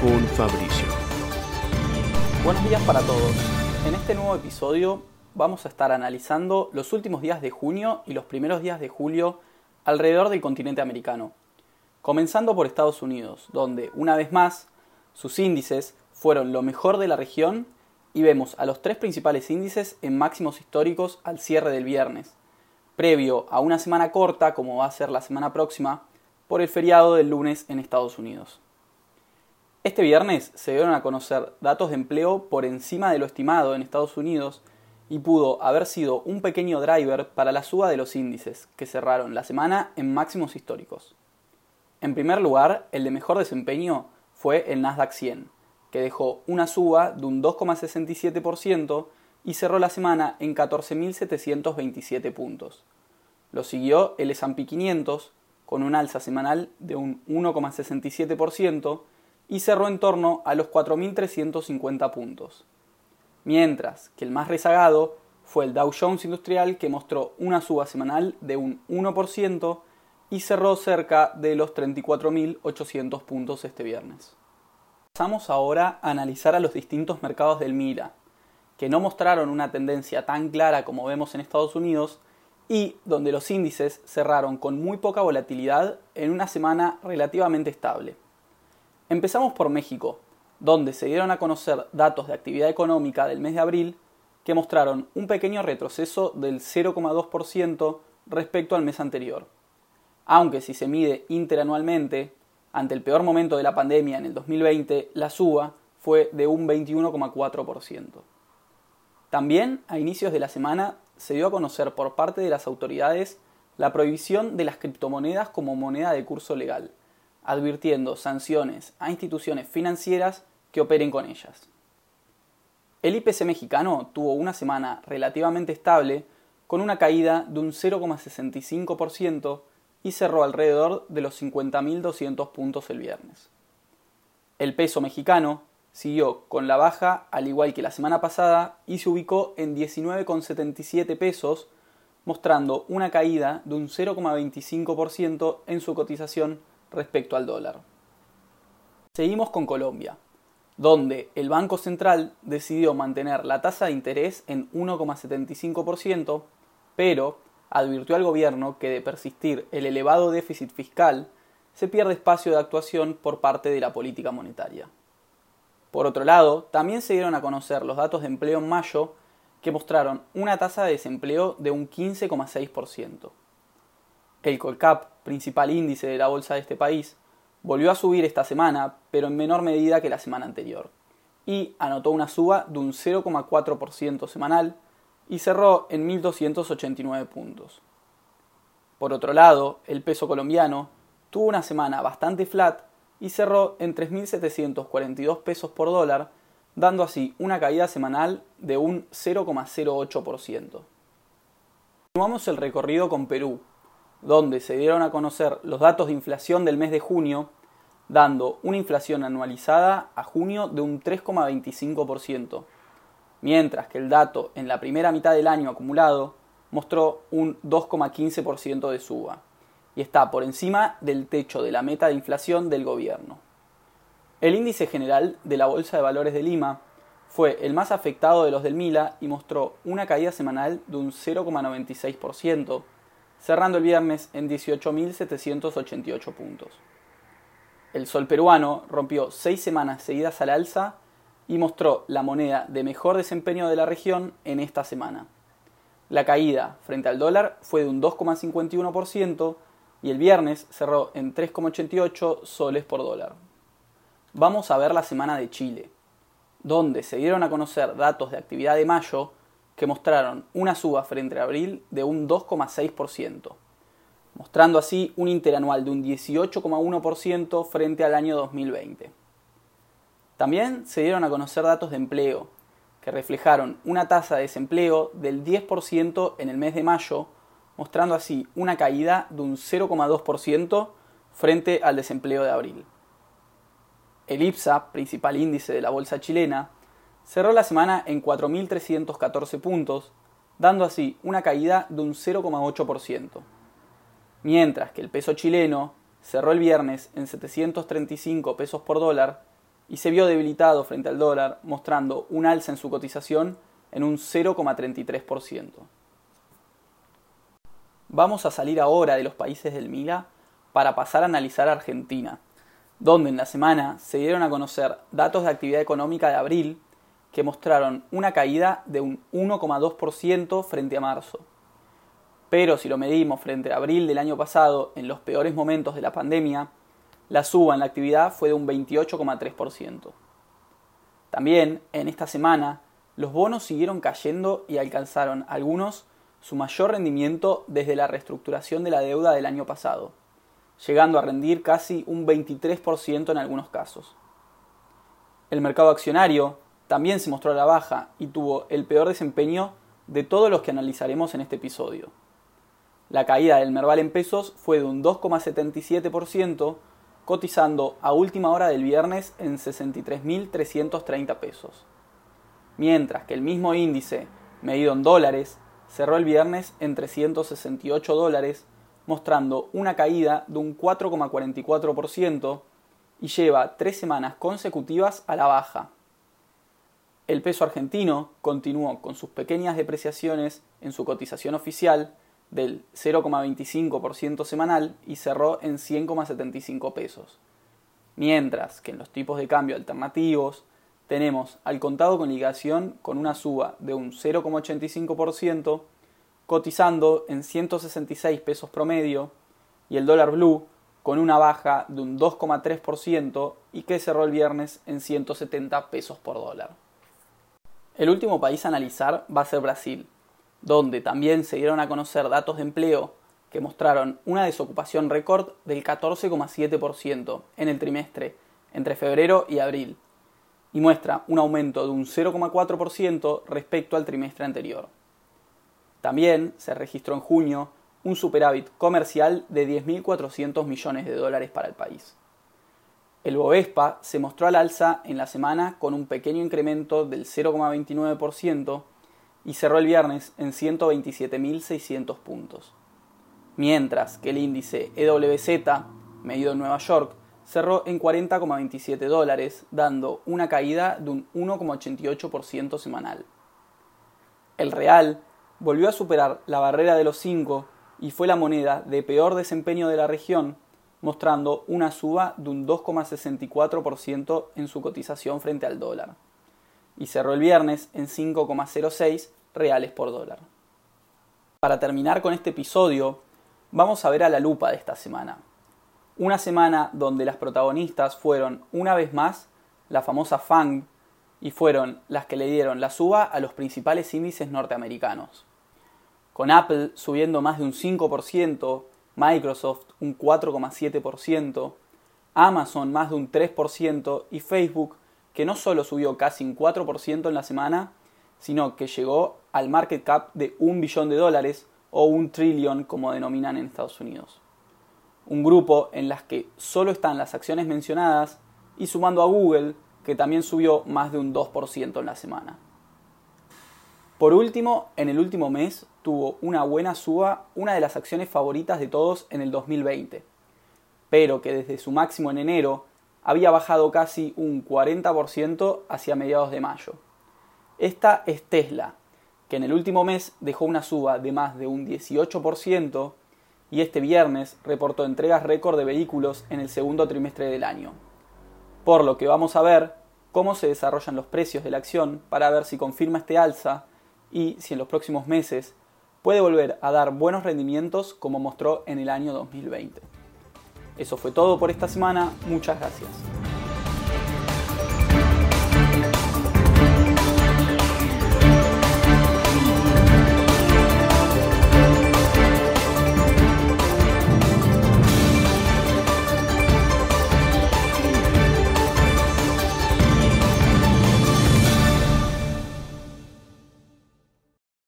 con Fabricio. Buenos días para todos. En este nuevo episodio vamos a estar analizando los últimos días de junio y los primeros días de julio alrededor del continente americano. Comenzando por Estados Unidos, donde una vez más sus índices fueron lo mejor de la región y vemos a los tres principales índices en máximos históricos al cierre del viernes, previo a una semana corta como va a ser la semana próxima por el feriado del lunes en Estados Unidos. Este viernes se dieron a conocer datos de empleo por encima de lo estimado en Estados Unidos y pudo haber sido un pequeño driver para la suba de los índices, que cerraron la semana en máximos históricos. En primer lugar, el de mejor desempeño fue el Nasdaq 100, que dejó una suba de un 2,67% y cerró la semana en 14.727 puntos. Lo siguió el S&P 500 con un alza semanal de un 1,67% y cerró en torno a los 4.350 puntos. Mientras que el más rezagado fue el Dow Jones Industrial que mostró una suba semanal de un 1% y cerró cerca de los 34.800 puntos este viernes. Pasamos ahora a analizar a los distintos mercados del MIRA, que no mostraron una tendencia tan clara como vemos en Estados Unidos y donde los índices cerraron con muy poca volatilidad en una semana relativamente estable. Empezamos por México, donde se dieron a conocer datos de actividad económica del mes de abril que mostraron un pequeño retroceso del 0,2% respecto al mes anterior. Aunque si se mide interanualmente, ante el peor momento de la pandemia en el 2020, la suba fue de un 21,4%. También, a inicios de la semana, se dio a conocer por parte de las autoridades la prohibición de las criptomonedas como moneda de curso legal, advirtiendo sanciones a instituciones financieras que operen con ellas. El IPC mexicano tuvo una semana relativamente estable, con una caída de un 0,65% y cerró alrededor de los 50.200 puntos el viernes. El peso mexicano siguió con la baja al igual que la semana pasada y se ubicó en 19,77 pesos, mostrando una caída de un 0,25% en su cotización respecto al dólar. Seguimos con Colombia, donde el Banco Central decidió mantener la tasa de interés en 1,75%, pero advirtió al gobierno que de persistir el elevado déficit fiscal, se pierde espacio de actuación por parte de la política monetaria. Por otro lado, también se dieron a conocer los datos de empleo en mayo que mostraron una tasa de desempleo de un 15,6%. El Colcap, principal índice de la bolsa de este país, volvió a subir esta semana, pero en menor medida que la semana anterior, y anotó una suba de un 0,4% semanal y cerró en 1.289 puntos. Por otro lado, el peso colombiano tuvo una semana bastante flat y cerró en 3.742 pesos por dólar, dando así una caída semanal de un 0,08%. Continuamos el recorrido con Perú, donde se dieron a conocer los datos de inflación del mes de junio, dando una inflación anualizada a junio de un 3,25%, mientras que el dato en la primera mitad del año acumulado mostró un 2,15% de suba y está por encima del techo de la meta de inflación del gobierno. El índice general de la Bolsa de Valores de Lima fue el más afectado de los del Mila y mostró una caída semanal de un 0,96%, cerrando el viernes en 18.788 puntos. El sol peruano rompió seis semanas seguidas al alza y mostró la moneda de mejor desempeño de la región en esta semana. La caída frente al dólar fue de un 2,51% y el viernes cerró en 3,88 soles por dólar. Vamos a ver la semana de Chile, donde se dieron a conocer datos de actividad de mayo que mostraron una suba frente a abril de un 2,6%, mostrando así un interanual de un 18,1% frente al año 2020. También se dieron a conocer datos de empleo, que reflejaron una tasa de desempleo del 10% en el mes de mayo, mostrando así una caída de un 0,2% frente al desempleo de abril. El IPSA, principal índice de la bolsa chilena, cerró la semana en 4.314 puntos, dando así una caída de un 0,8%, mientras que el peso chileno cerró el viernes en 735 pesos por dólar y se vio debilitado frente al dólar, mostrando un alza en su cotización en un 0,33%. Vamos a salir ahora de los países del MILA para pasar a analizar Argentina, donde en la semana se dieron a conocer datos de actividad económica de abril que mostraron una caída de un 1,2% frente a marzo. Pero si lo medimos frente a abril del año pasado, en los peores momentos de la pandemia, la suba en la actividad fue de un 28,3%. También, en esta semana, los bonos siguieron cayendo y alcanzaron algunos su mayor rendimiento desde la reestructuración de la deuda del año pasado, llegando a rendir casi un 23% en algunos casos. El mercado accionario también se mostró a la baja y tuvo el peor desempeño de todos los que analizaremos en este episodio. La caída del Merval en pesos fue de un 2,77%, cotizando a última hora del viernes en 63.330 pesos. Mientras que el mismo índice, medido en dólares, cerró el viernes en 368 dólares, mostrando una caída de un 4,44% y lleva tres semanas consecutivas a la baja. El peso argentino continuó con sus pequeñas depreciaciones en su cotización oficial del 0,25% semanal y cerró en 100,75 pesos. Mientras que en los tipos de cambio alternativos tenemos al contado con ligación con una suba de un 0,85%, cotizando en 166 pesos promedio, y el dólar blue con una baja de un 2,3% y que cerró el viernes en 170 pesos por dólar. El último país a analizar va a ser Brasil, donde también se dieron a conocer datos de empleo que mostraron una desocupación récord del 14,7% en el trimestre entre febrero y abril, y muestra un aumento de un 0,4% respecto al trimestre anterior. También se registró en junio un superávit comercial de 10.400 millones de dólares para el país. El Bovespa se mostró al alza en la semana con un pequeño incremento del 0,29% y cerró el viernes en 127.600 puntos. Mientras que el índice EWZ, medido en Nueva York, cerró en 40,27 dólares, dando una caída de un 1,88% semanal. El real volvió a superar la barrera de los 5 y fue la moneda de peor desempeño de la región mostrando una suba de un 2,64% en su cotización frente al dólar, y cerró el viernes en 5,06 reales por dólar. Para terminar con este episodio, vamos a ver a la lupa de esta semana. Una semana donde las protagonistas fueron una vez más la famosa FANG y fueron las que le dieron la suba a los principales índices norteamericanos. Con Apple subiendo más de un 5%, Microsoft un 4,7%, Amazon más de un 3% y Facebook que no solo subió casi un 4% en la semana, sino que llegó al market cap de un billón de dólares o un trillón como denominan en Estados Unidos. Un grupo en las que solo están las acciones mencionadas y sumando a Google que también subió más de un 2% en la semana. Por último, en el último mes tuvo una buena suba una de las acciones favoritas de todos en el 2020, pero que desde su máximo en enero había bajado casi un 40% hacia mediados de mayo. Esta es Tesla, que en el último mes dejó una suba de más de un 18% y este viernes reportó entregas récord de vehículos en el segundo trimestre del año. Por lo que vamos a ver cómo se desarrollan los precios de la acción para ver si confirma este alza y si en los próximos meses puede volver a dar buenos rendimientos como mostró en el año 2020. Eso fue todo por esta semana, muchas gracias.